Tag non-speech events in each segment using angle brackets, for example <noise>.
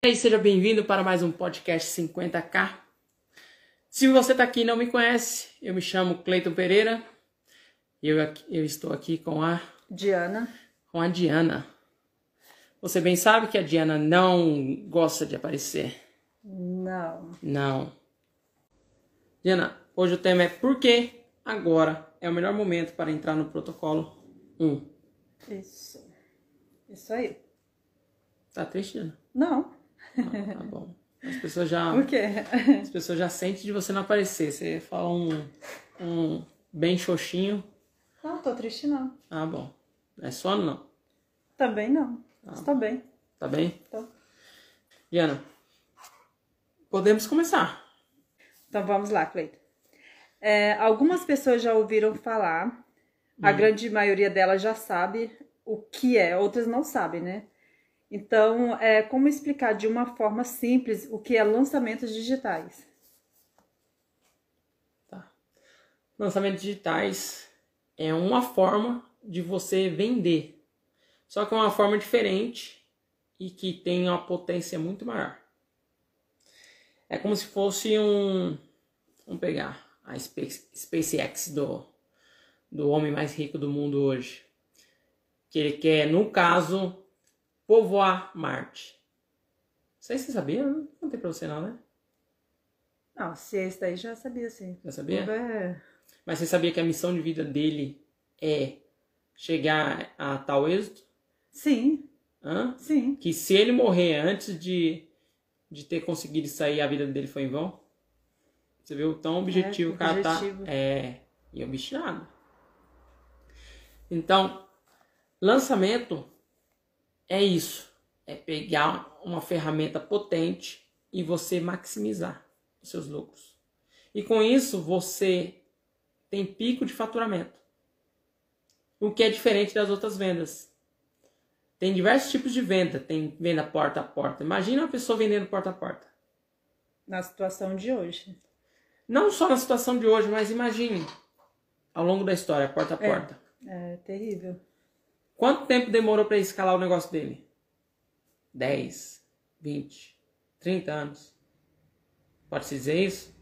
E aí, seja bem-vindo para mais um podcast 50k. Se você está aqui e não me conhece, eu me chamo Cleiton Pereira. Eu, eu estou aqui com a Diana. Com a Diana. Você bem sabe que a Diana não gosta de aparecer. Não. Não. Diana, hoje o tema é por que agora é o melhor momento para entrar no protocolo 1. Isso. Isso aí. Tá triste, Diana? Não. Ah, tá bom. As pessoas já. Por quê? As pessoas já sentem de você não aparecer. Você fala um, um bem xoxinho. Não, tô triste não. Ah, bom. É sono não? Também não. Ah. Estou bem. Tá bem? Tô. Diana, podemos começar. Então vamos lá, Cleiton. É, algumas pessoas já ouviram falar, a Hum. grande maioria delas já sabe o que é, outras não sabem, né? Então, é, como explicar de uma forma simples o que é lançamentos digitais? Tá. Lançamentos digitais é uma forma de você vender. Só que é uma forma diferente e que tem uma potência muito maior. É como se fosse um. Vamos pegar a Space- SpaceX do, do homem mais rico do mundo hoje. Que ele quer, no caso, povoar Marte. Sei se você sabia, eu não contei pra você não, né? Não, se esse daí já sabia, sim. Já sabia? É, Mas você sabia que a missão de vida dele é chegar a tal êxito? sim, Hã? sim. Que se ele morrer antes de, de ter conseguido sair, a vida dele foi em vão? Você viu o tão objetivo É, o cara objetivo. tá. É, e obstinado. Então, lançamento é isso. É pegar uma ferramenta potente e você maximizar os seus lucros. E com isso você tem pico de faturamento. O que é diferente das outras vendas. Tem diversos tipos de venda. Tem venda porta a porta. Imagina uma pessoa vendendo porta a porta. Na situação de hoje. Não só na situação de hoje, mas imagine ao longo da história, porta a É. porta. É terrível. Quanto tempo demorou para escalar o negócio dele? 10, 20, 30 anos. Pode-se dizer isso?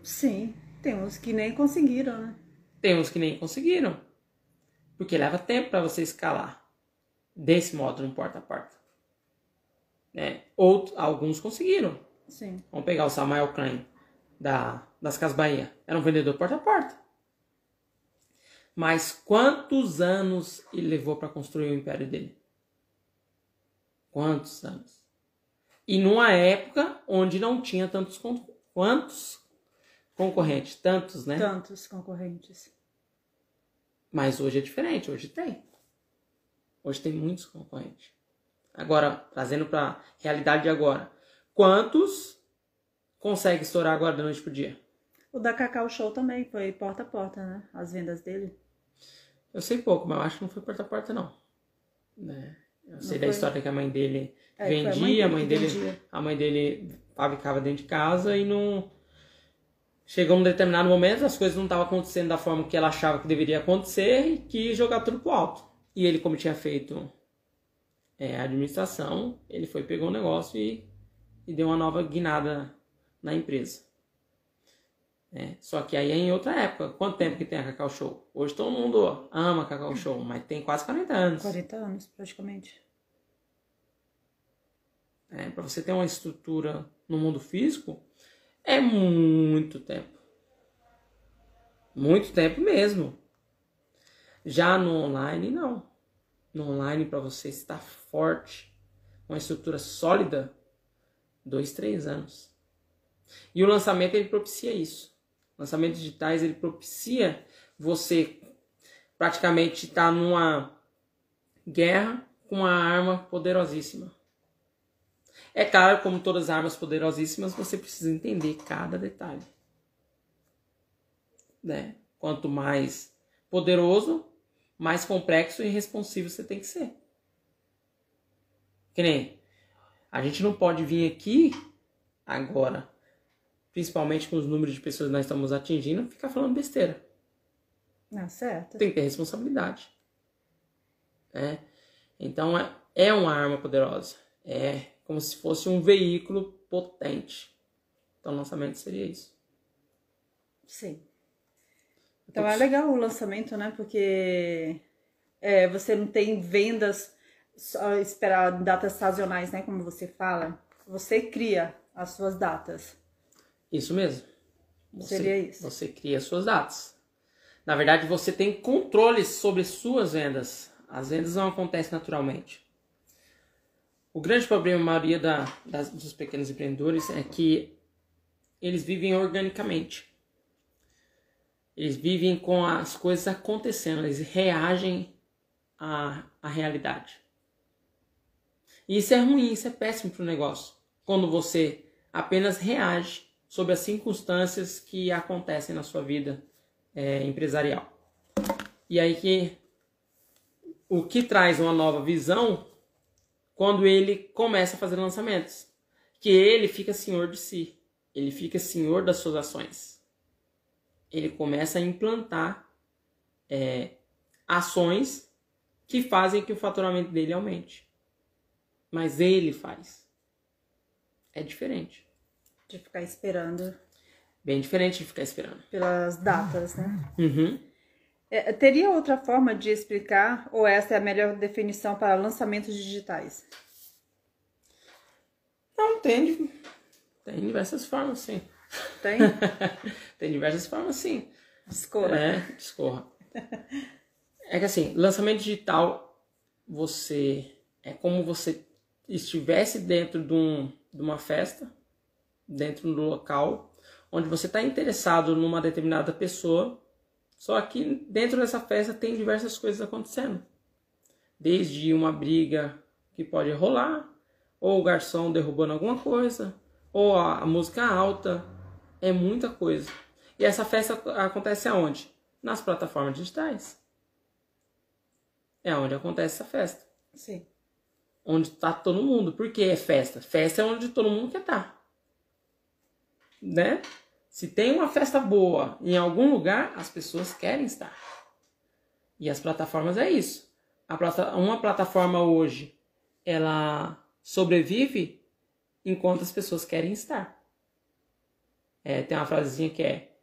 Sim, tem uns que nem conseguiram, né? Tem uns que nem conseguiram. Porque leva tempo para você escalar desse modo no porta a porta. Né? Outros, alguns conseguiram. Sim. Vamos pegar o Samuel Klein da, das Casas Bahia. Era um vendedor porta a porta. Mas quantos anos ele levou para construir o império dele? Quantos anos? E numa época onde não tinha tantos con- quantos concorrentes, tantos, né? Tantos concorrentes. Mas hoje é diferente, hoje tem. Hoje tem muitos concorrentes. Agora, trazendo para realidade de agora, quantos consegue estourar agora da noite pro dia? O da Cacau Show também foi porta a porta, né? As vendas dele. Eu sei pouco, mas eu acho que não foi porta a porta, não. Né? Eu sei da foi? história que a mãe dele É, a mãe vendia, a mãe dele que a mãe dele fabricava dentro de casa e não. Chegou num determinado momento, as coisas não estavam acontecendo da forma que ela achava que deveria acontecer e quis jogar tudo pro alto. E ele, como tinha feito é, a administração, ele foi, pegou o negócio e, e deu uma nova guinada na empresa. É, só que aí é em outra época. Quanto tempo que tem a Cacau Show? Hoje todo mundo ama Cacau Show, mas tem quase 40 anos. 40 anos, praticamente. É, para você ter uma estrutura no mundo físico, é muito tempo. Muito tempo mesmo. Já no online, não. No online, para você estar forte, uma estrutura sólida, dois, três anos. E o lançamento ele propicia isso. Lançamentos digitais ele propicia você praticamente estar numa guerra com uma arma poderosíssima. É claro, como todas as armas poderosíssimas, você precisa entender cada detalhe. Né? Quanto mais poderoso, mais complexo e responsivo você tem que ser. Que nem a gente não pode vir aqui agora, principalmente com os números de pessoas que nós estamos atingindo, ficar falando besteira. Ah, certo. Tem que ter responsabilidade. né? Então é, é uma arma poderosa. É, como se fosse um veículo potente. Então, lançamento seria isso. Sim. Então é legal o lançamento, né? Porque é, você não tem vendas só esperar datas sazonais, né? Como você fala. Você cria as suas datas. Isso mesmo. Você, Seria isso. Você cria as suas datas. Na verdade, você tem controle sobre suas vendas. As vendas não acontecem naturalmente. O grande problema, a maioria da, das, dos pequenos empreendedores, é que eles vivem organicamente. Eles vivem com as coisas acontecendo, eles reagem à, à realidade. E isso é ruim, isso é péssimo para o negócio. Quando você apenas reage sobre as circunstâncias que acontecem na sua vida é, empresarial. E aí que o que traz uma nova visão quando ele começa a fazer lançamentos, que ele fica senhor de si, ele fica senhor das suas ações ele começa a implantar é, ações que fazem que o faturamento dele aumente. Mas ele faz. É diferente. De ficar esperando. Bem diferente de ficar esperando. Pelas datas, né? Uhum. É, teria outra forma de explicar, ou essa é a melhor definição para lançamentos digitais? Não, tem, tem diversas formas, sim. Tem? <laughs> Tem diversas formas, sim. Discorra. É, discorra. É que assim, lançamento digital, você. É como você estivesse dentro de, um, de uma festa, dentro do local, onde você está interessado numa determinada pessoa, só que dentro dessa festa tem diversas coisas acontecendo. Desde uma briga que pode rolar, ou o garçom derrubando alguma coisa, ou a, música alta, é muita coisa. E essa festa acontece aonde? Nas plataformas digitais. É onde acontece essa festa. Sim. Onde está todo mundo. Por que é festa? Festa é onde todo mundo quer estar. Tá. Né? Se tem uma festa boa em algum lugar, as pessoas querem estar. E as plataformas é isso. Plata uma plataforma hoje, ela sobrevive enquanto as pessoas querem estar. É, tem uma frasezinha que é,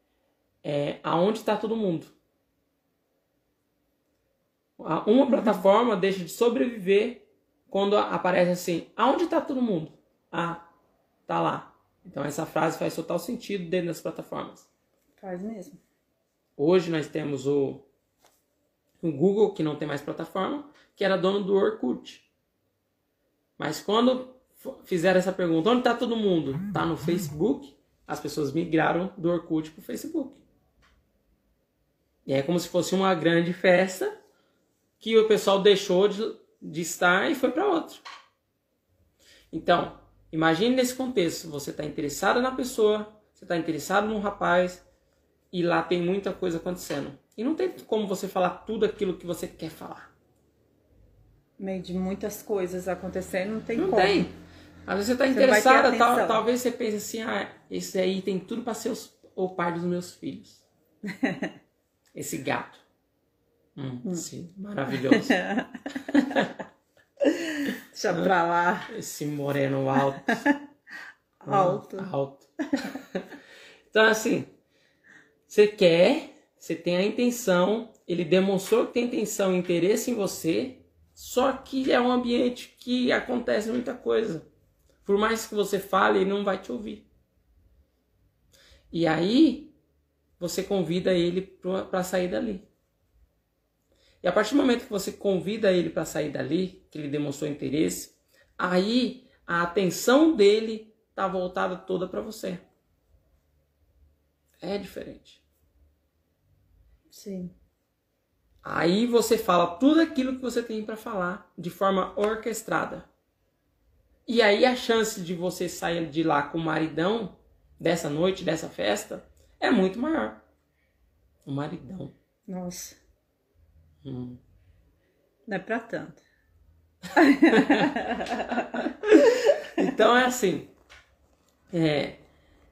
é aonde está todo mundo? Uma plataforma deixa de sobreviver quando aparece assim, aonde está todo mundo? Ah, tá lá. Então essa frase faz total sentido dentro das plataformas. Faz mesmo. Hoje nós temos o, o Google, que não tem mais plataforma, que era dono do Orkut. Mas quando fizeram essa pergunta, onde está todo mundo? Está no Facebook, as pessoas migraram do Orkut para o Facebook. E é como se fosse uma grande festa que o pessoal deixou de, de estar e foi para outra. Então, imagine nesse contexto, você está interessado na pessoa, você está interessado num rapaz e lá tem muita coisa acontecendo. E não tem como você falar tudo aquilo que você quer falar. Meio de muitas coisas acontecendo, não tem não como. Tem. Às vezes você está interessada, tal, talvez você pense assim, ah, esse aí tem tudo para ser os, o pai dos meus filhos. <laughs> esse gato. Hum, hum. Sim, maravilhoso. <laughs> Deixa pra lá. Esse moreno alto. <laughs> alto. Hum, alto. <laughs> então, assim, você quer, você tem a intenção, ele demonstrou que tem intenção e interesse em você, só que é um ambiente que acontece muita coisa. Por mais que você fale, ele não vai te ouvir. E aí, você convida ele para sair dali. E a partir do momento que você convida ele para sair dali, que ele demonstrou interesse, aí a atenção dele está voltada toda para você. É diferente. Sim. Aí você fala tudo aquilo que você tem para falar de forma orquestrada. E aí a chance de você sair de lá com o maridão dessa noite, dessa festa, é muito maior. O maridão. Nossa. Hum. Não é pra tanto. <laughs> então é assim. É,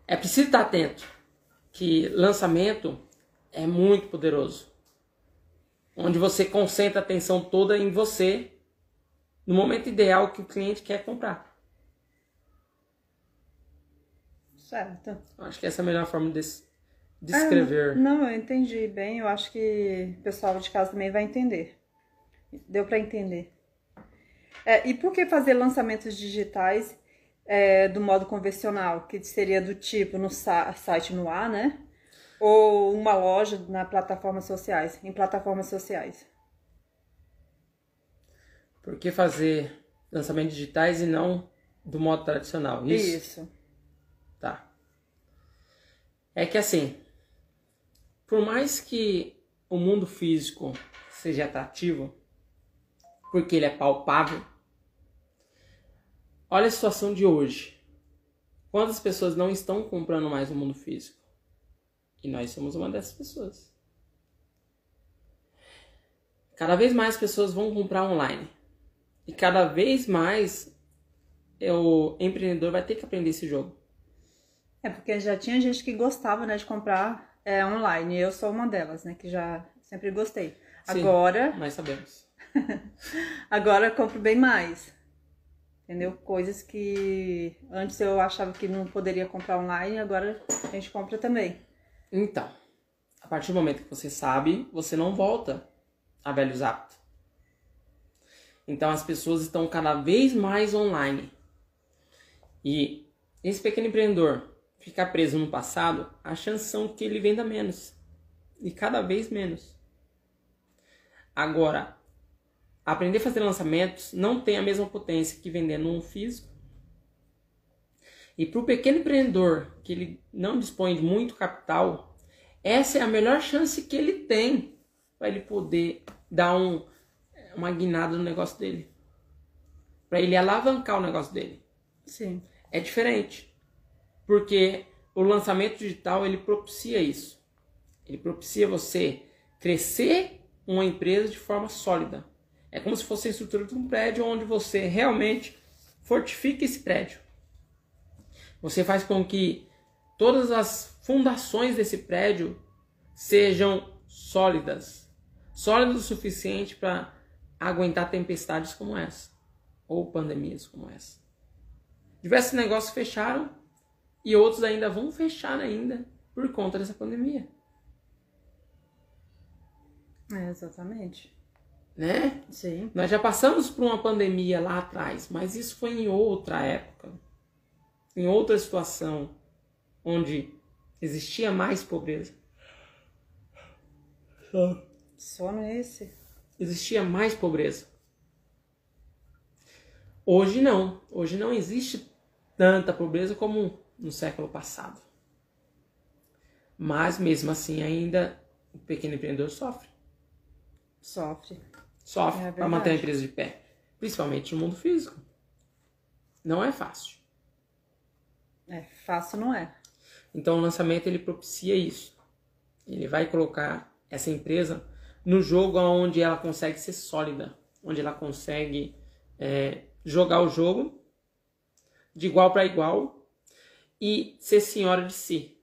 é preciso estar atento que lançamento é muito poderoso. Onde você concentra a atenção toda em você no momento ideal que o cliente quer comprar. Certo. Acho que essa é a melhor forma desse, descrever. É, não, eu entendi bem. Eu acho que o pessoal de casa também vai entender. Deu para entender. É, e por que fazer lançamentos digitais é, do modo convencional, que seria do tipo no site no ar, né? Ou uma loja na plataformas sociais, em plataformas sociais? Por que fazer lançamentos digitais e não do modo tradicional? Isso. Isso. Tá. É que assim, por mais que o mundo físico seja atrativo, porque ele é palpável, olha a situação de hoje. Quantas pessoas não estão comprando mais no mundo físico? E nós somos uma dessas pessoas. Cada vez mais pessoas vão comprar online. E cada vez mais o empreendedor vai ter que aprender esse jogo. É porque já tinha gente que gostava né, de comprar é, online. Eu sou uma delas, né? Que já sempre gostei. Sim, Agora. Nós sabemos. <laughs> Agora eu compro bem mais. Entendeu? Coisas que antes eu achava que não poderia comprar online, agora a gente compra também. Então, a partir do momento que você sabe, você não volta a velhos hábitos. Então as pessoas estão cada vez mais online. E esse pequeno empreendedor ficar preso no passado, a chance são que ele venda menos. E cada vez menos. Agora, aprender a fazer lançamentos não tem a mesma potência que vender num físico. E para o pequeno empreendedor que ele não dispõe de muito capital, essa é a melhor chance que ele tem para ele poder dar um, uma guinada no negócio dele. Para ele alavancar o negócio dele. Sim. É diferente. Porque o lançamento digital ele propicia isso. Ele propicia você crescer uma empresa de forma sólida. É como se fosse a estrutura de um prédio onde você realmente fortifica esse prédio. Você faz com que todas as fundações desse prédio sejam sólidas. Sólidas o suficiente para aguentar tempestades como essa, ou pandemias como essa. Diversos negócios fecharam e outros ainda vão fechar ainda por conta dessa pandemia. É, exatamente. Né? Sim. Nós já passamos por uma pandemia lá atrás, mas isso foi em outra época, em outra situação, onde existia mais pobreza. Só. Só nesse existia mais pobreza. Hoje não. Hoje não existe tanta pobreza como no século passado. Mas mesmo assim ainda o pequeno empreendedor sofre. Sofre. Sofre é para manter a empresa de pé. Principalmente no mundo físico. Não é fácil. É, fácil não é. Então o lançamento ele propicia isso. Ele vai colocar essa empresa no jogo onde ela consegue ser sólida, onde ela consegue é, jogar o jogo de igual para igual e ser senhora de si.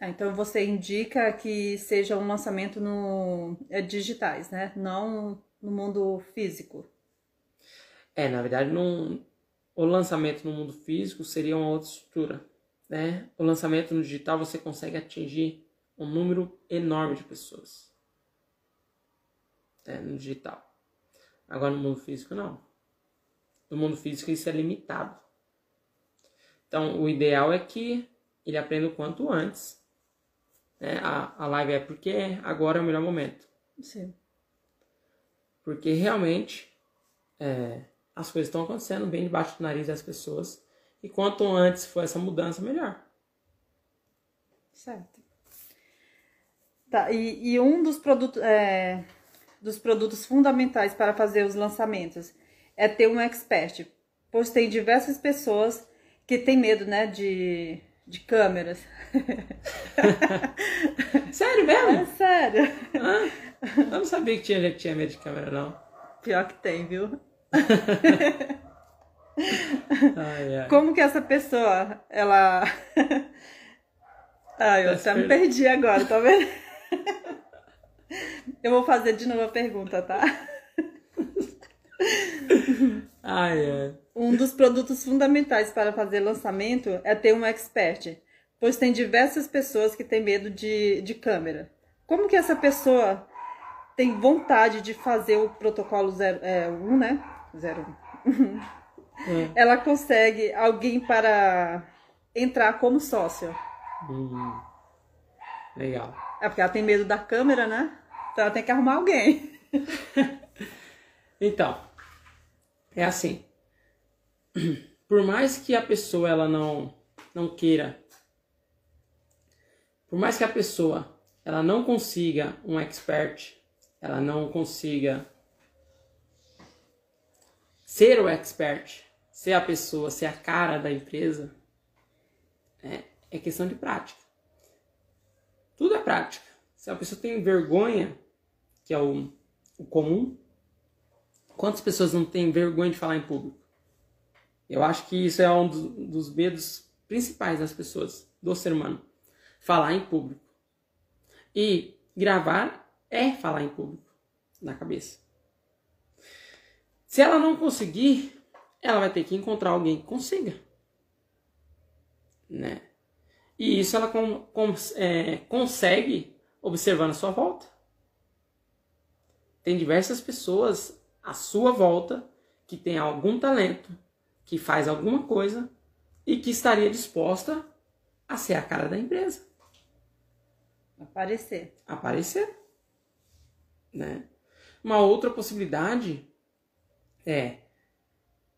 Ah, então você indica que seja um lançamento no é, digitais, né? Não no mundo físico. É, na verdade, num, o lançamento no mundo físico seria uma outra estrutura, né? O lançamento no digital você consegue atingir um número enorme de pessoas é, no digital. Agora no mundo físico não. No mundo físico isso é limitado. Então o ideal é que ele aprenda o quanto antes. Né? A, a live é porque agora é o melhor momento. Sim. Porque realmente é, as coisas estão acontecendo bem debaixo do nariz das pessoas. E quanto antes for essa mudança, melhor. Certo. Tá, e, e um dos produtos, é, dos produtos fundamentais para fazer os lançamentos é ter um expert, pois tem diversas pessoas que têm medo, né, de, de câmeras. <laughs> sério mesmo? É sério. Ah, eu não sabia que tinha gente que tinha medo de câmera, não. Pior que tem, viu? <laughs> ai, ai. Como que essa pessoa, ela... <laughs> Ai, eu até me perdi agora, tá vendo? Eu vou fazer de novo a pergunta, tá? Ai, é. Um dos produtos fundamentais para fazer lançamento é ter um expert, pois tem diversas pessoas que têm medo de, de câmera. Como que essa pessoa tem vontade de fazer o protocolo 1, é, um, né? 01. <laughs> É. Ela consegue alguém para entrar como sócio. Hum. Legal. É porque ela tem medo da câmera, né? Então ela tem que arrumar alguém. <laughs> então, é assim. Por mais que a pessoa ela não não queira, por mais que a pessoa ela não consiga um expert, ela não consiga ser o expert, ser a pessoa, ser a cara da empresa, é, é questão de prática. Tudo é prática. Se a pessoa tem vergonha, que é o, o comum, quantas pessoas não têm vergonha de falar em público? Eu acho que isso é um dos, dos medos principais das pessoas, do ser humano. Falar em público. E gravar é falar em público, na cabeça. Se ela não conseguir, ela vai ter que encontrar alguém que consiga. Né? E isso ela com, com, é, consegue observando a sua volta. Tem diversas pessoas à sua volta que tem algum talento, que faz alguma coisa e que estaria disposta a ser a cara da empresa. Aparecer. Aparecer. Né? Uma outra possibilidade é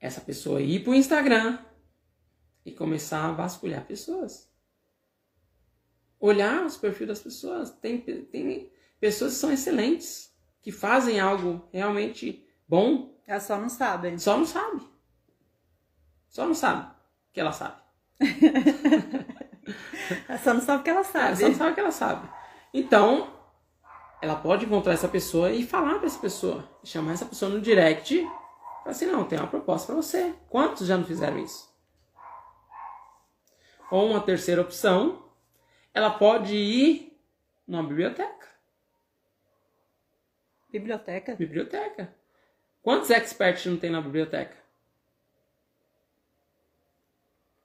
essa pessoa ir para o Instagram e começar a vasculhar pessoas. Olhar os perfis das pessoas. Tem, tem pessoas que são excelentes, que fazem algo realmente bom. Elas só não sabem. Só não sabe. Só não sabe que ela sabe. <laughs> só não sabe que ela sabe. Ela só não sabe que ela sabe. Então, ela pode encontrar essa pessoa e falar para essa pessoa. Chamar essa pessoa no direct falar assim, não, tem uma proposta para você. Quantos já não fizeram isso? Ou uma terceira opção, ela pode ir numa biblioteca. Biblioteca? Biblioteca. Quantos experts não tem na biblioteca?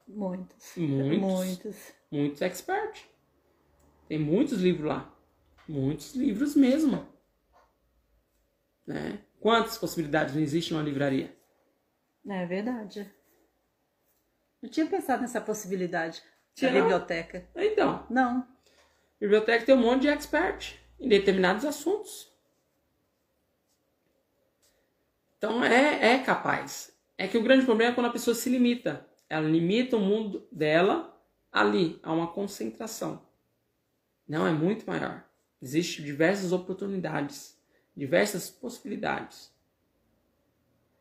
Muitos. Muitos. Muitos. Muitos experts. Tem muitos livros lá. Muitos livros mesmo. Né? Quantas possibilidades não existem numa livraria? É verdade. Eu tinha pensado nessa possibilidade da biblioteca. Então. Não. Biblioteca tem um monte de expert em determinados assuntos. Então é, é capaz. É que o grande problema é quando a pessoa se limita. Ela limita o mundo dela ali, a uma concentração. Não é muito maior. Existem diversas oportunidades, diversas possibilidades.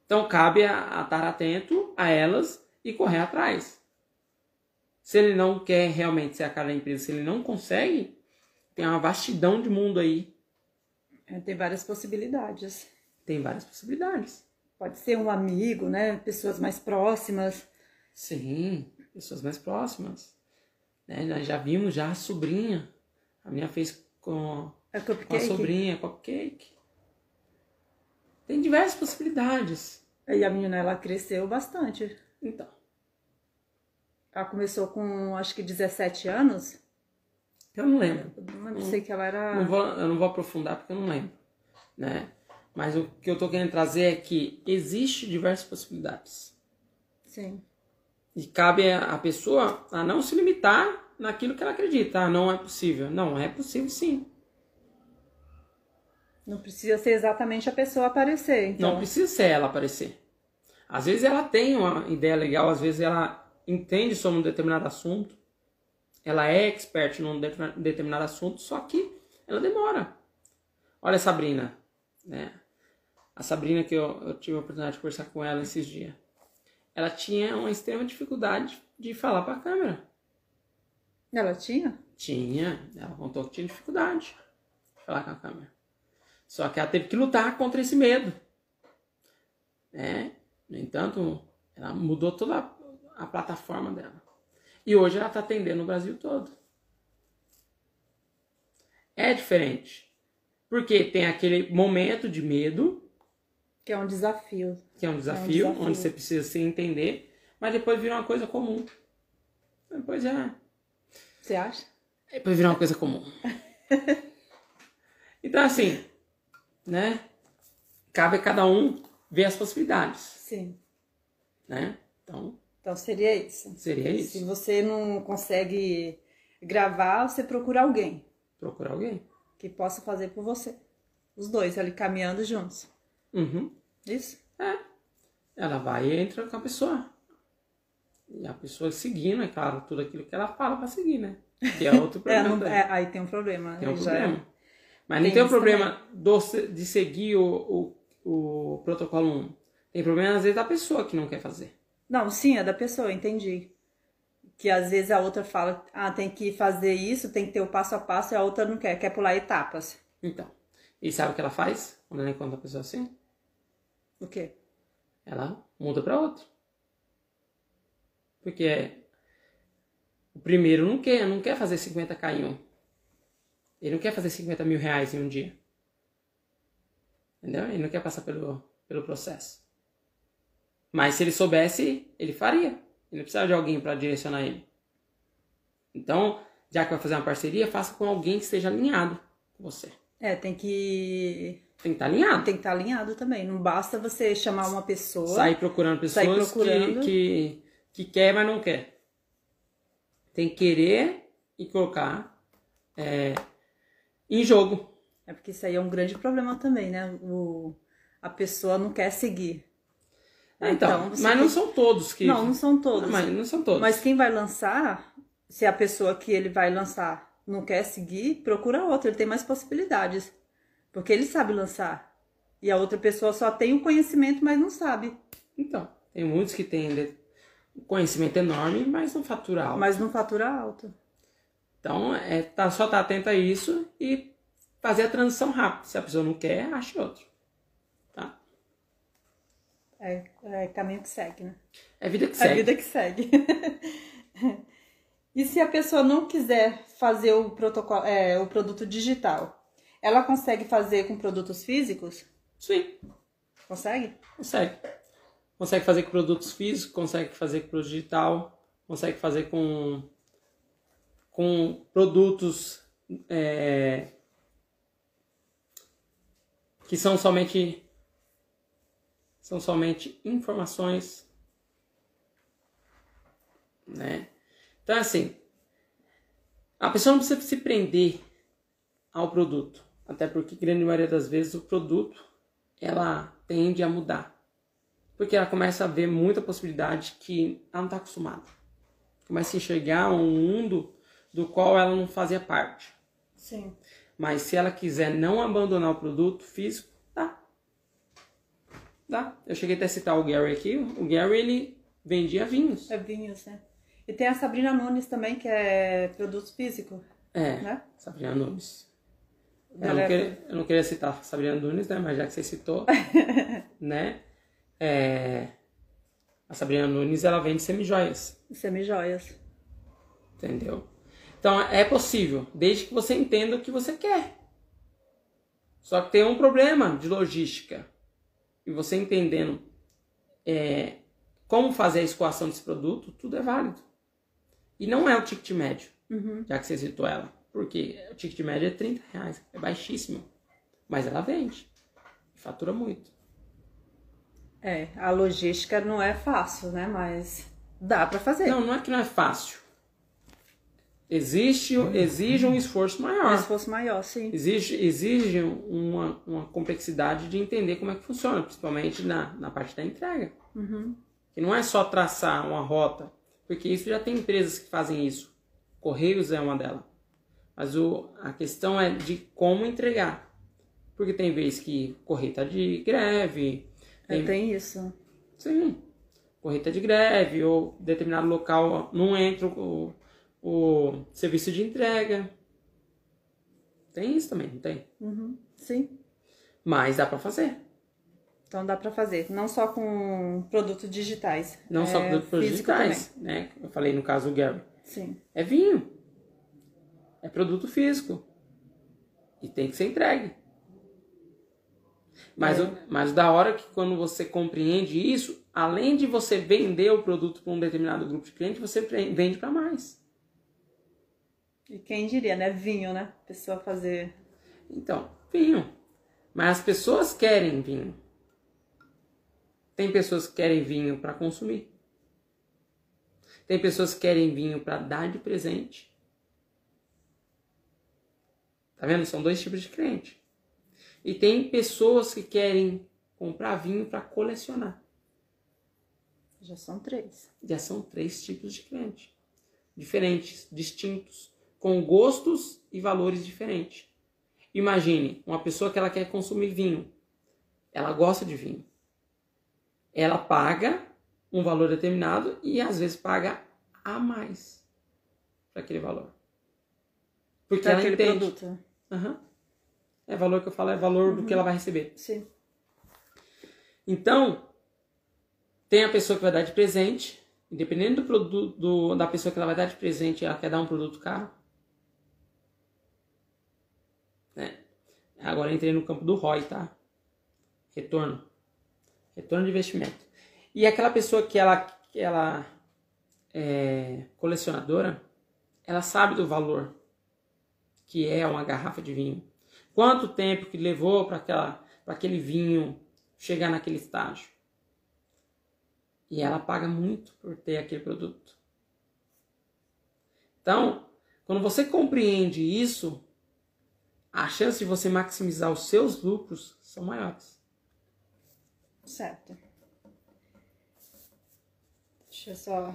Então cabe a, a estar atento a elas e correr atrás. Se ele não quer realmente ser a cara da empresa, se ele não consegue, tem uma vastidão de mundo aí. É, tem várias possibilidades. Tem várias possibilidades. Pode ser um amigo, né? Pessoas mais próximas. Sim, pessoas mais próximas. Né? Nós já vimos já a sobrinha. A minha fez com, a, com a sobrinha, cupcake. Tem diversas possibilidades. E a menina, ela cresceu bastante. Então. Ela começou com, acho que 17 anos. Eu não lembro. Eu não sei que ela era... Não vou, eu não vou aprofundar porque eu não lembro, né? Mas o que eu tô querendo trazer é que existe diversas possibilidades. Sim. E cabe a pessoa a não se limitar naquilo que ela acredita. Ah, não é possível. Não, é possível sim. Não precisa ser exatamente a pessoa aparecer. Então. Não precisa ser ela aparecer. Às vezes ela tem uma ideia legal, às vezes ela entende sobre um determinado assunto, ela é expert num determinado assunto, só que ela demora. Olha a Sabrina, né? A Sabrina que eu, eu tive a oportunidade de conversar com ela esses dias. Ela tinha uma extrema dificuldade de falar para a câmera. Ela tinha? Tinha. Ela contou que tinha dificuldade de falar com a câmera. Só que ela teve que lutar contra esse medo. Né? No entanto, ela mudou toda a, a plataforma dela. E hoje ela está atendendo o Brasil todo. É diferente. Porque tem aquele momento de medo, Que é um desafio. Que é um desafio, É um desafio. onde você precisa se entender, mas depois vira uma coisa comum. Depois já. Você acha? Depois vira uma coisa comum. <laughs> então, assim, né? Cabe a cada um ver as possibilidades, Sim. né? Então, Então seria isso. seria Se isso. você não consegue gravar, você procura alguém Procurar alguém. que possa fazer por você. Os dois ali caminhando juntos. Uhum. Isso? É. Ela vai e entra com a pessoa. E a pessoa seguindo, é claro, tudo aquilo que ela fala pra seguir, né? Que é outro <laughs> É, problema. não- é, aí tem um problema. Tem um já problema. Mas não Tem tem o problema do de seguir o, o, o protocolo 1. Tem problema, às vezes, da pessoa que não quer fazer. Não, sim, é da pessoa, entendi. Que às vezes a outra fala, ah, tem que fazer isso, tem que ter o passo a passo, e a outra não quer, quer pular etapas. Então. E sabe o que ela faz quando ela encontra a pessoa assim? O quê? Ela muda pra outro. Porque o primeiro não quer, não quer fazer 50k em um. Ele não quer fazer 50 mil reais em um dia. Entendeu? Ele não quer passar pelo, pelo processo. Mas se ele soubesse, ele faria. Ele não precisava de alguém para direcionar ele. Então, já que vai fazer uma parceria, faça com alguém que esteja alinhado com você. É, tem que. Tem que estar alinhado. Tem que estar alinhado também. Não basta você chamar uma pessoa. Sair procurando pessoas Sair procurando. Que, que, que quer, mas não quer. Tem que querer e colocar é, em jogo. É porque isso aí é um grande problema também, né? O... A pessoa não quer seguir. Então, você mas tem- não são todos que. Não, não são todos. Mas não são todos. Mas quem vai lançar, se a pessoa que ele vai lançar não quer seguir, procura outro, ele tem mais possibilidades. Porque ele sabe lançar. E a outra pessoa só tem o conhecimento, mas não sabe. Então, tem muitos que têm conhecimento enorme, mas não fatura alto. Mas não fatura alto. Então, é tá, só estar atento a isso e fazer a transição rápida. Se a pessoa não quer, ache outro. Tá? É, é caminho que segue, né? É vida que segue. vida que segue. <laughs> e se a pessoa não quiser fazer o protocolo, é, o produto digital, ela consegue fazer com produtos físicos? Sim. Consegue? Consegue. Consegue fazer com produtos físicos, consegue fazer com produto digital, consegue fazer com, com produtos é, que são somente são somente informações, né? Então assim, a pessoa não precisa se prender ao produto, até porque grande maioria das vezes o produto ela tende a mudar. Porque ela começa a ver muita possibilidade que ela não está acostumada. Começa a enxergar um mundo do qual ela não fazia parte. Sim. Mas se ela quiser não abandonar o produto físico, dá. Dá. Eu cheguei até a citar o Gary aqui. O Gary, ele vendia vinhos. É vinhos, né? E tem a Sabrina Nunes também, que é produtos físicos, É, né? Sabrina Nunes. Eu não, é- queria, eu não queria citar Sabrina Nunes, né? Mas já que você citou, <laughs> né? É, a Sabrina Nunes, ela vende semijoias. Semijoias. Entendeu? Então é possível, desde que você entenda o que você quer. Só que tem um problema de logística. E você entendendo é, como fazer a escoação desse produto, tudo é válido. E não é o ticket médio, Uhum. já que você citou ela. Porque o ticket médio é 30 reais, é baixíssimo. Mas ela vende. Fatura muito. É, a logística não é fácil, né? Mas dá pra fazer. Não, não é que não é fácil. Existe, exige um esforço maior. Se fosse maior, sim. Exige, exige uma, uma complexidade de entender como é que funciona, principalmente na, na parte da entrega. Uhum. Que não é só traçar uma rota, porque isso já tem empresas que fazem isso. Correios é uma delas. Mas o, a questão é de como entregar. Porque tem vez que o correio tá de greve, É, tem, tem isso. sim, correio tá de greve, ou determinado local não entra o, o serviço de entrega. Tem isso também, não tem? Uhum. Sim. Mas dá pra fazer. Então dá pra fazer. Não só com produtos digitais. Não é só produtos físico digitais, né? Eu falei no caso do Gary. também. Sim. É vinho. É produto físico. E tem que ser entregue. Mas, É. o- mas da hora que quando você compreende isso, além de você vender o produto para um determinado grupo de cliente, você vende para mais. E quem diria, né? Vinho, né? Pessoa fazer. Então, vinho. Mas as pessoas querem vinho. Tem pessoas que querem vinho para consumir. Tem pessoas que querem vinho para dar de presente. Tá vendo? São dois tipos de cliente. E tem pessoas que querem comprar vinho para colecionar. Já são três. Já são três tipos de cliente. Diferentes, distintos, com gostos e valores diferentes. Imagine uma pessoa que ela quer consumir vinho. Ela gosta de vinho. Ela paga um valor determinado e às vezes paga a mais para aquele valor. Porque Pra ela aquele entende. produto. Aham. É valor que eu falo, é valor do que ela vai receber. Sim. Então, tem a pessoa que vai dar de presente, independente do produto do- da pessoa que ela vai dar de presente, ela quer dar um produto caro. Né? Agora entrei no campo do ROI, tá? Retorno. Retorno de investimento. E aquela pessoa que ela, ela é colecionadora, ela sabe do valor que é uma garrafa de vinho. Quanto tempo que levou para aquele vinho chegar naquele estágio. E ela paga muito por ter aquele produto. Então, quando você compreende isso, a chance de você maximizar os seus lucros são maiores. Certo. Deixa eu só.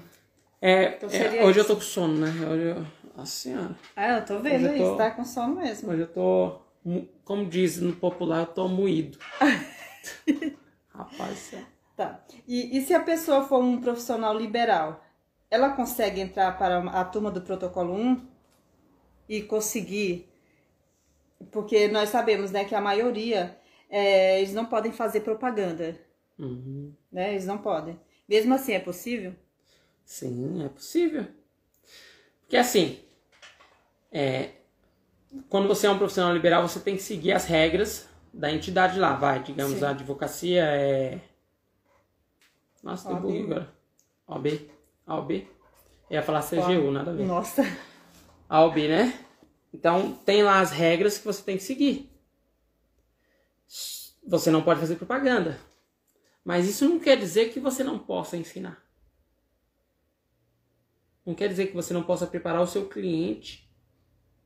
É, Então é, hoje eu isso. tô com sono, né? Hoje eu, Nossa senhora. Ah, eu tô vendo eu isso, tô- tá com sono mesmo. Hoje eu tô, como diz no popular, eu tô moído. <laughs> Rapaz, é. Tá. E, e se a pessoa for um profissional liberal, ela consegue entrar para a turma do protocolo 1 e conseguir. Porque nós sabemos né, que a maioria é, eles não podem fazer propaganda. Uhum. Né? Eles não podem. Mesmo assim, é possível? Sim, é possível. Porque assim, é, quando você é um profissional liberal, você tem que seguir as regras da entidade lá, vai. Digamos, Sim. a advocacia é. Nossa, deu OAB. bug agora. OAB. Eu ia falar CGU, nada a ver. Nossa. A OAB, né? Então, tem lá as regras que você tem que seguir. Você não pode fazer propaganda. Mas isso não quer dizer que você não possa ensinar. Não quer dizer que você não possa preparar o seu cliente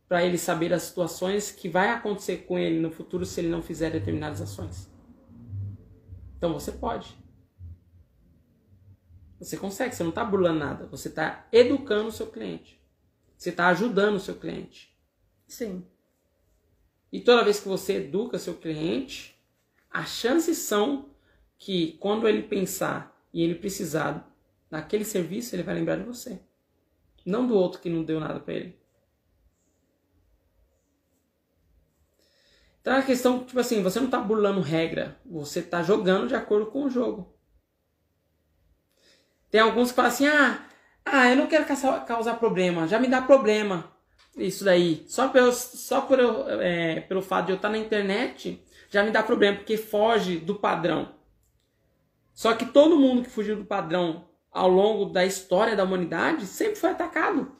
para ele saber as situações que vai acontecer com ele no futuro se ele não fizer determinadas ações. Então você pode. Você consegue, você não está burlando nada. Você está educando o seu cliente. Você está ajudando o seu cliente. Sim. E toda vez que você educa seu cliente, as chances são que quando ele pensar e ele precisar daquele serviço, ele vai lembrar de você. Não do outro que não deu nada para ele. Então é a questão, tipo assim, você não tá burlando regra, você tá jogando de acordo com o jogo. Tem alguns que falam assim, ah, ah eu não quero causar problema, já me dá problema isso daí. Só, eu, só por eu, é, pelo fato de eu estar na internet, já me dá problema, porque foge do padrão. Só que todo mundo que fugiu do padrão ao longo da história da humanidade sempre foi atacado.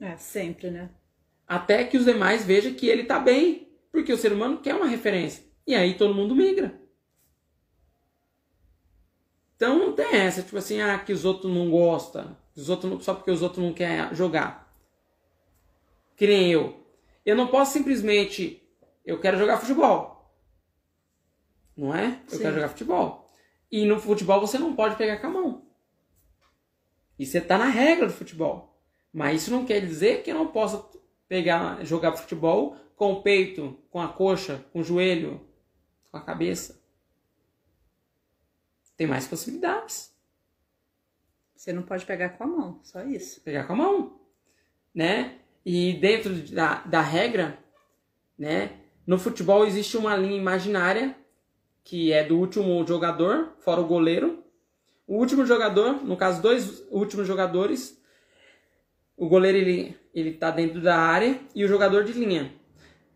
É, sempre, né? Até que os demais vejam que ele tá bem. Porque o ser humano quer uma referência. E aí todo mundo migra. Então não tem essa, tipo assim, ah, que os outros não gostam. Os outros não- só porque os outros não querem jogar. Que nem eu. Eu não posso simplesmente. Eu quero jogar futebol. Não é? Eu Sim. quero jogar futebol. E no futebol você não pode pegar com a mão. E você tá na regra do futebol. Mas isso não quer dizer que eu não possa pegar, jogar futebol com o peito, com a coxa, com o joelho, com a cabeça. Tem mais possibilidades. Você não pode pegar com a mão, só isso. Pegar com a mão, né? E dentro da, da regra, né? No futebol existe uma linha imaginária que é do último jogador, fora o goleiro. O último jogador, no caso, dois últimos jogadores, o goleiro ele, ele tá dentro da área e o jogador de linha.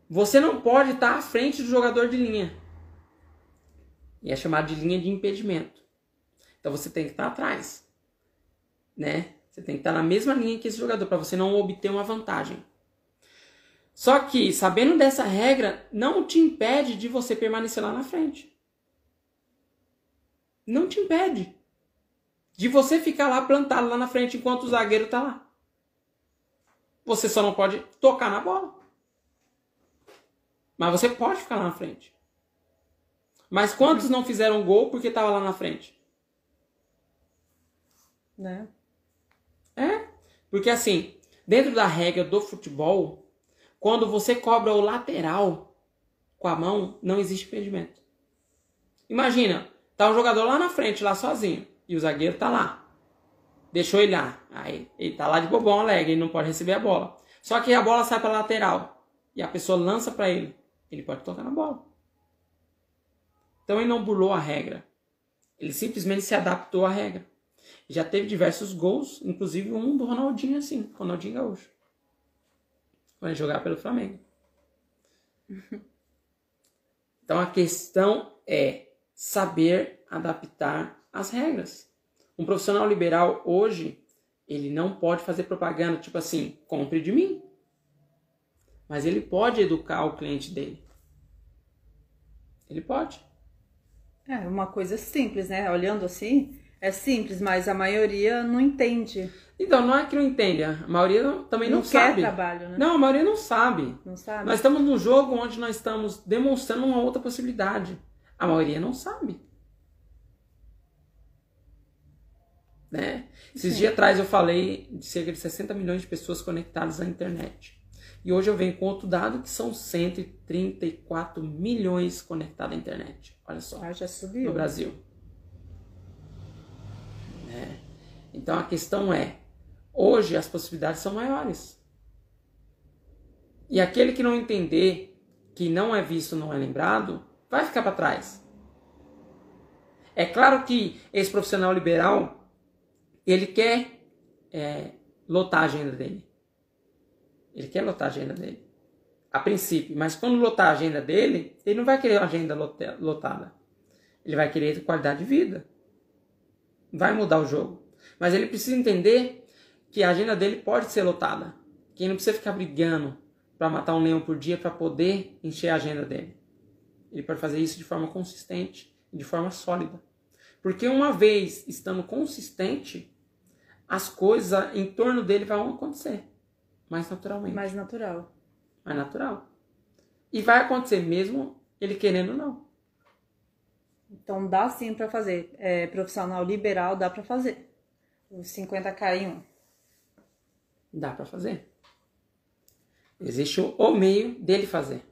Você não pode estar à frente do jogador de linha. E é chamado de linha de impedimento. Então você tem que estar atrás, né? Você tem que estar na mesma linha que esse jogador para você não obter uma vantagem. Só que, sabendo dessa regra, não te impede de você permanecer lá na frente. Não te impede de você ficar lá plantado lá na frente enquanto o zagueiro está lá. Você só não pode tocar na bola. Mas você pode ficar lá na frente. Mas quantos não fizeram gol porque estava lá na frente? Né? É. Porque assim, dentro da regra do futebol, quando você cobra o lateral com a mão, não existe impedimento. Imagina, tá um jogador lá na frente, lá sozinho, e o zagueiro tá lá. Deixou ele lá. Aí ele tá lá de bobão alegre, ele não pode receber a bola. Só que a bola sai para lateral e a pessoa lança para ele. Ele pode tocar na bola. Então ele não burlou a regra. Ele simplesmente se adaptou à regra. Já teve diversos gols, inclusive um do Ronaldinho assim, Ronaldinho Gaúcho. Quando ele jogar pelo Flamengo. <laughs> Então a questão é saber adaptar as regras. Um profissional liberal hoje, ele não pode fazer propaganda tipo assim, compre de mim. Mas ele pode educar o cliente dele. Ele pode. É uma coisa simples, né? Olhando assim, é simples, mas a maioria não entende. Então, não é que não entende, a maioria também não, Não quer sabe. trabalho, né? Não, a maioria não sabe. Não sabe? Nós estamos num jogo onde nós estamos demonstrando uma outra possibilidade. A maioria não sabe. Né? Esses Sim. dias atrás eu falei de cerca de 60 milhões de pessoas conectadas à internet. E hoje eu venho com outro dado que são 134 milhões conectados à internet. Olha só, Ah, já no subiu. Brasil. Né? Então a questão é, hoje as possibilidades são maiores. E aquele que não entender que não é visto, não é lembrado, vai ficar para trás. É claro que esse profissional liberal, ele quer é, lotar a agenda dele. Ele quer lotar a agenda dele. A princípio. Mas quando lotar a agenda dele, ele não vai querer uma agenda lotada. Ele vai querer qualidade de vida. Vai mudar o jogo. Mas ele precisa entender que a agenda dele pode ser lotada. Que ele não precisa ficar brigando para matar um leão por dia para poder encher a agenda dele. Ele pode fazer isso de forma consistente e de forma sólida. Porque uma vez estando consistente, as coisas em torno dele vão acontecer mais naturalmente, mais, Mais natural. natural. E vai acontecer mesmo ele querendo ou não. Então dá sim pra fazer. É, profissional liberal dá pra fazer. Os 50k em um. Dá para fazer. Existe o, meio dele fazer.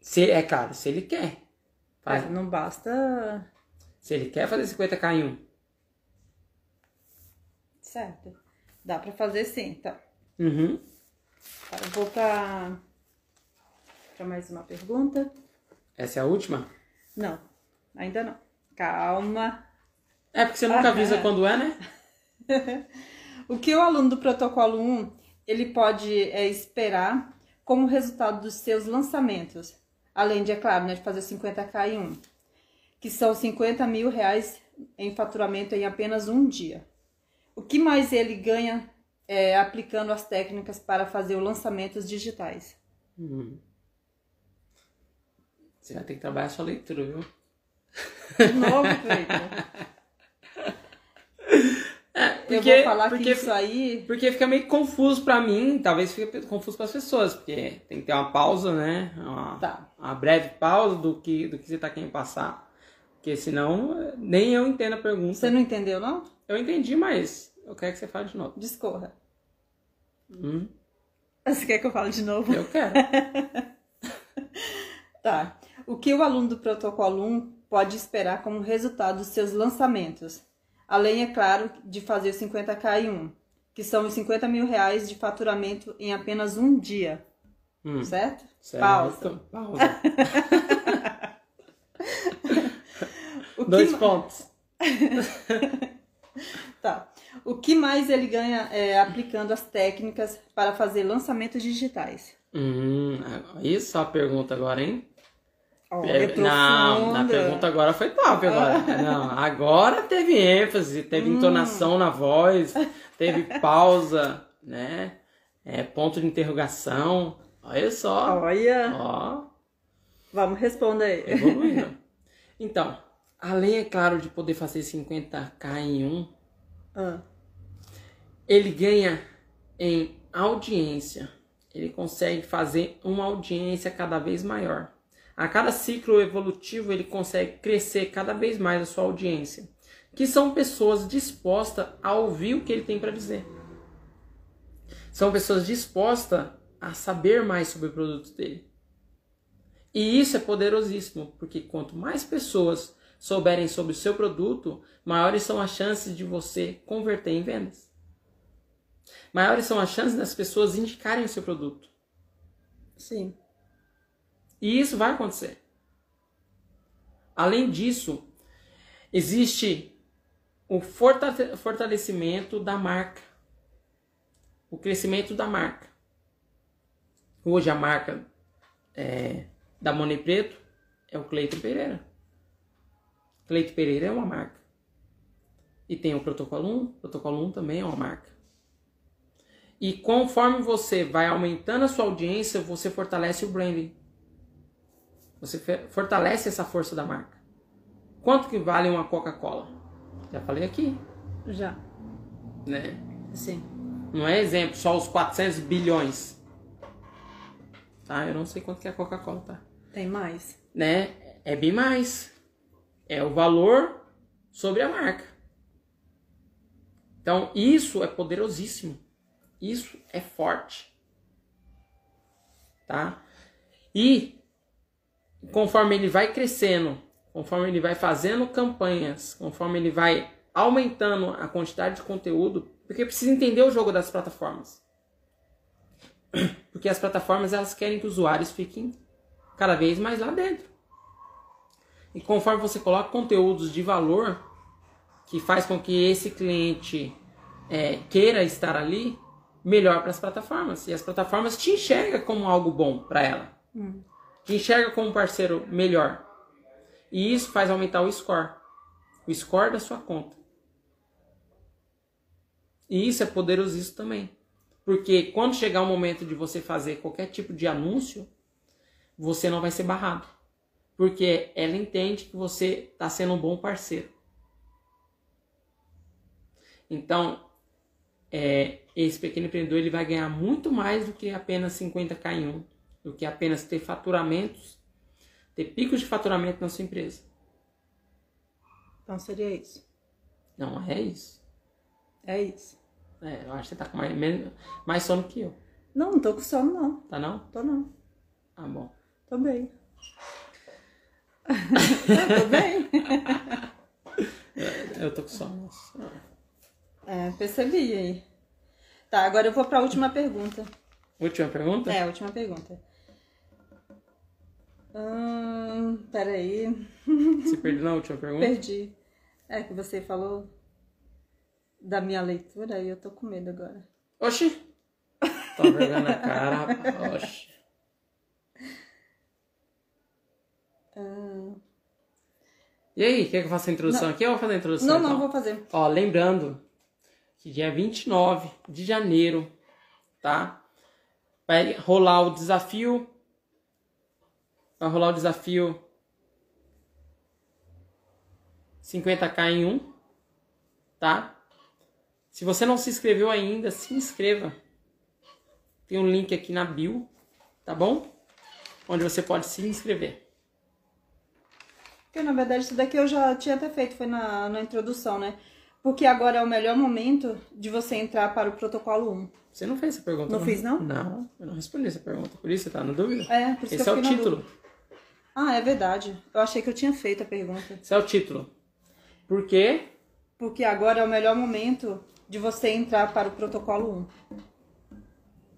Se, é claro, se ele quer. Faz. É, não basta. Se ele quer fazer 50k em um. Certo. Dá pra fazer sim, tá. Uhum. Tá, Eu vou pra mais uma pergunta. Essa é a última? Não, ainda não. Calma. É porque você nunca Ah, avisa é. quando é, né? <laughs> O que o aluno do protocolo 1 ele pode é, esperar como resultado dos seus lançamentos, além de, é claro, né, de fazer 50k em um, que são 50 mil reais em faturamento em apenas um dia. O que mais ele ganha é, aplicando as técnicas para fazer os lançamentos digitais? Uhum. Você vai ter que trabalhar a sua leitura, viu? De novo, Cleiton. Eu Porque- vou falar porque- que isso aí Porque fica meio confuso pra mim, talvez fique confuso para as pessoas, porque tem que ter uma pausa, né? Uma, Tá. uma breve pausa do que, do que você tá querendo passar. Porque senão nem eu entendo a pergunta. Você não entendeu, não? Eu entendi, mas eu quero que você fale de novo. Discorra. Hum, Você quer que eu fale de novo? eu quero. <laughs> Tá. O que o aluno do protocolo 1 pode esperar como resultado dos seus lançamentos? Além, é claro, de fazer os 50k em um, que são os 50 mil reais de faturamento em apenas um dia. Hum, Certo? certo. Pausa. <laughs> Pausa. O que Dois pontos. <laughs> Tá. O que mais ele ganha é, aplicando as técnicas para fazer lançamentos digitais? Hum, isso é a pergunta agora, hein? Olha, É, não, na pergunta agora foi top agora. <laughs> Não, agora teve ênfase, teve entonação na voz, teve pausa, né? É, ponto de interrogação. Olha só. Olha, Ó, vamos responder aí. evoluindo. <laughs> Então, além, é claro, de poder fazer 50k em um, Ah, ele ganha em audiência. Ele consegue fazer uma audiência cada vez maior. A cada ciclo evolutivo, ele consegue crescer cada vez mais a sua audiência, que são pessoas dispostas a ouvir o que ele tem para dizer. São pessoas dispostas a saber mais sobre o produto dele. E isso é poderosíssimo, porque quanto mais pessoas souberem sobre o seu produto, maiores são as chances de você converter em vendas. Maiores são as chances das pessoas indicarem o seu produto. sim. E isso vai acontecer. Além disso, existe o forta- fortalecimento da marca, o crescimento da marca. Hoje a marca é, da Money Preto é o Cleiton Pereira. Cleiton Pereira é uma marca. E tem o Protocolo 1, o Protocolo 1 também é uma marca. E conforme você vai aumentando a sua audiência, você fortalece o branding. Você fortalece essa força da marca. Quanto que vale uma Coca-Cola? Já falei aqui, Já. né? Sim. Não é exemplo, só os 400 bilhões. Tá? Eu não sei quanto que é a Coca-Cola, tá? Tem mais. Né? É bem mais. É o valor sobre a marca. Então, isso é poderosíssimo. Isso é forte. Tá? E conforme ele vai crescendo, conforme ele vai fazendo campanhas, conforme ele vai aumentando a quantidade de conteúdo, porque precisa entender o jogo das plataformas. Porque as plataformas elas querem que os usuários fiquem cada vez mais lá dentro. E conforme você coloca conteúdos de valor que faz com que esse cliente é, queira estar ali, melhor para as plataformas. E as plataformas te enxergam como algo bom para ela. Te enxerga como um parceiro melhor. E isso faz aumentar o score. O score da sua conta. E isso é poderosíssimo também. Porque quando chegar o momento de você fazer qualquer tipo de anúncio, você não vai ser barrado. Porque ela entende que você está sendo um bom parceiro. Então, é, esse pequeno empreendedor ele vai ganhar muito mais do que apenas 50k em um, do que apenas ter faturamentos, ter picos de faturamento na sua empresa. Então seria isso. Não é isso. É isso. É, eu acho que você tá com mais, menos- mais sono que eu, Não, não tô com sono, não. tá não? Tô não. Ah, bom. Tô bem. <laughs> Tô bem. Eu tô com sono. É, percebi aí. Tá, agora eu vou pra última pergunta. Última pergunta? É, última pergunta. Hum, peraí. Se perdeu na última pergunta? Perdi. É que você falou da minha leitura e eu tô com medo agora. Oxi! Tô vergonha na cara. Oxi. Ah, E aí, quer que eu faça a introdução aqui ou vou fazer a introdução? não, não, então? vou fazer. Ó, lembrando que dia 29 de janeiro, tá? Vai rolar o desafio. Vai rolar o desafio 50k em um, tá? Se você não se inscreveu ainda, se inscreva. Tem um link aqui na bio, tá bom? Onde você pode se inscrever. Porque na verdade isso daqui eu já tinha até feito, foi na, na introdução, né? Porque agora é o melhor momento de você entrar para o protocolo 1. Você não fez essa pergunta? Não fiz, não? Não, eu não respondi essa pergunta. Por isso você tá na dúvida? É, por isso Esse que é eu o fiquei na título. dúvida. Ah, é verdade. Eu achei que eu tinha feito a pergunta. Esse é o título. Por quê? Porque agora é o melhor momento de você entrar para o protocolo 1.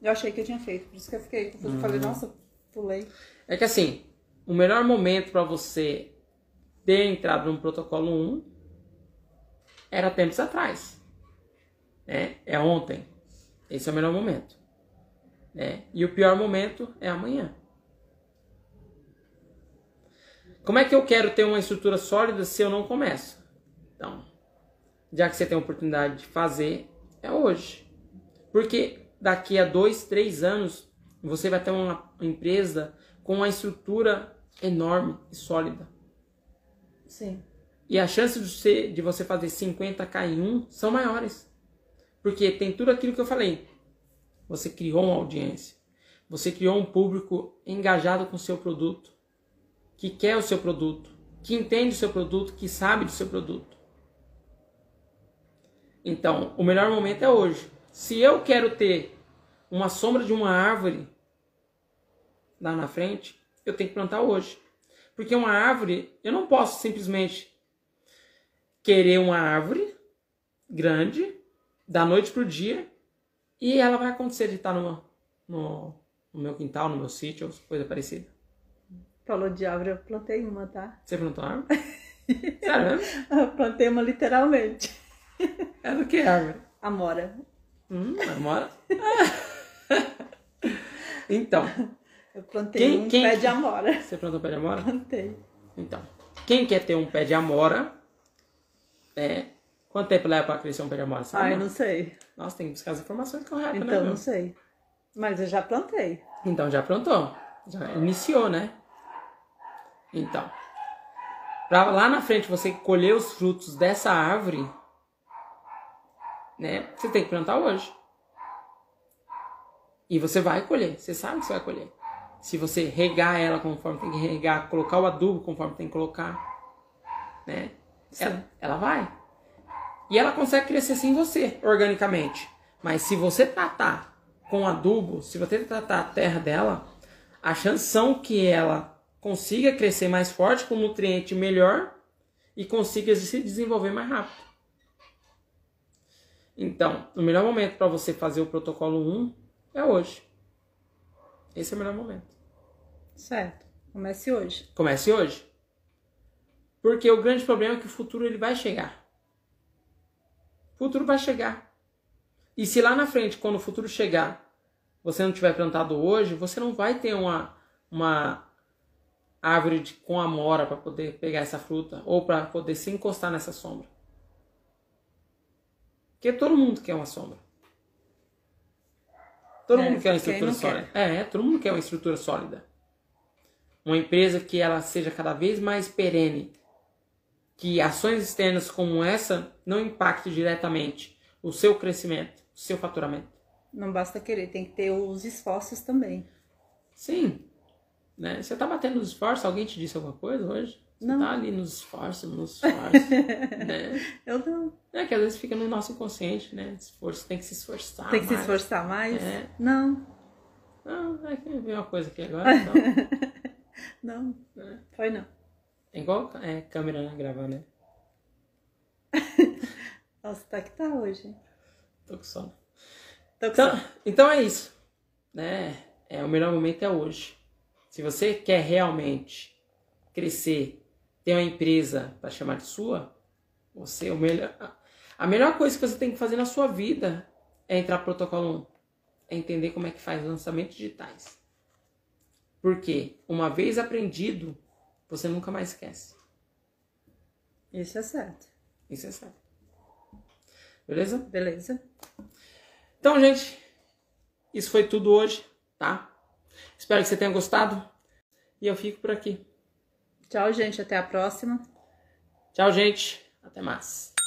Eu achei que eu tinha feito, por isso que eu fiquei confusa. Eu Falei, nossa, pulei. É que assim, o melhor momento para você ter entrado no protocolo 1 era tempos atrás. Né? É ontem. Esse é o melhor momento. Né? E o pior momento é amanhã. Como é que eu quero ter uma estrutura sólida se eu não começo? Então, já que você tem a oportunidade de fazer, é hoje. Porque daqui a dois, três anos, você vai ter uma empresa com uma estrutura enorme e sólida. Sim. E a chance de você, de você fazer 50k em um são maiores. Porque tem tudo aquilo que eu falei. Você criou uma audiência. Você criou um público engajado com o seu produto. Que quer o seu produto. Que entende o seu produto. Que sabe do seu produto. Então, o melhor momento é hoje. Se eu quero ter uma sombra de uma árvore lá na frente, eu tenho que plantar hoje. Porque uma árvore, eu não posso simplesmente querer uma árvore grande, da noite pro dia, e ela vai acontecer de estar no, no, meu quintal, no meu sítio, coisa parecida. Falou de árvore, eu plantei uma, tá? Você plantou uma árvore? <laughs> Sério mesmo? Eu plantei uma literalmente. <laughs> É do que árvore? Amora. Hum, amora? <laughs> então, Eu plantei Quem- um quem- pé de amora. você plantou pé de amora? Plantei. Então, quem quer ter um pé de amora, é... Quanto tempo leva pra crescer um pé de amora? Sabe? Ai, não sei. Nossa, tem que buscar as informações corretas, né? Então, não sei. Mas eu já plantei. Então já plantou. Já iniciou, né? Então. Pra lá na frente você colher os frutos dessa árvore, né? Você tem que plantar hoje. E você vai colher. Você sabe que você vai colher. Se você regar ela conforme tem que regar, colocar o adubo conforme tem que colocar, né? Ela, ela vai. E ela consegue crescer sem você, organicamente. Mas se você tratar com adubo, se você tratar a terra dela, a chance são que ela consiga crescer mais forte, com nutriente melhor e consiga se desenvolver mais rápido. Então, o melhor momento para você fazer o protocolo 1 é hoje. Esse é o melhor momento. Certo. Comece hoje. Comece hoje. Porque o grande problema é que o futuro ele vai chegar. O futuro vai chegar. E se lá na frente, quando o futuro chegar, você não tiver plantado hoje, você não vai ter uma, uma árvore de, com amora para poder pegar essa fruta ou para poder se encostar nessa sombra. Porque todo mundo quer uma sombra. Todo É, mundo quer uma estrutura sólida. É, todo mundo quer uma estrutura sólida. Uma empresa que ela seja cada vez mais perene. Que ações externas como essa não impactem diretamente o seu crescimento, o seu faturamento. Não basta querer, tem que ter os esforços também. Sim. Né? Você tá batendo nos esforços? Alguém te disse alguma coisa hoje? Você Não. tá ali nos esforços, nos esforços. <laughs> né? Eu não. É que às vezes fica no nosso inconsciente, né? Esforço, tem que se esforçar. tem que se mais. esforçar mais? É. Não, Não, é que veio uma coisa aqui agora, <laughs> então. não. É. Foi não. É igual é, câmera né, gravando, né? <laughs> Nossa, tá que tá hoje. Tô com sono. Tô com Então, então é isso. Né? É, o melhor momento é hoje. Se você quer realmente crescer, ter uma empresa para chamar de sua, você o melhor. A melhor coisa que você tem que fazer na sua vida é entrar pro protocolo 1. É entender como é que faz lançamentos digitais. Porque uma vez aprendido, você nunca mais esquece. Isso é certo. Isso é certo. Beleza? Beleza? Então, gente, isso foi tudo hoje, tá? Espero que você tenha gostado. E eu fico por aqui. Tchau, gente. Até a próxima. Tchau, gente. Até mais.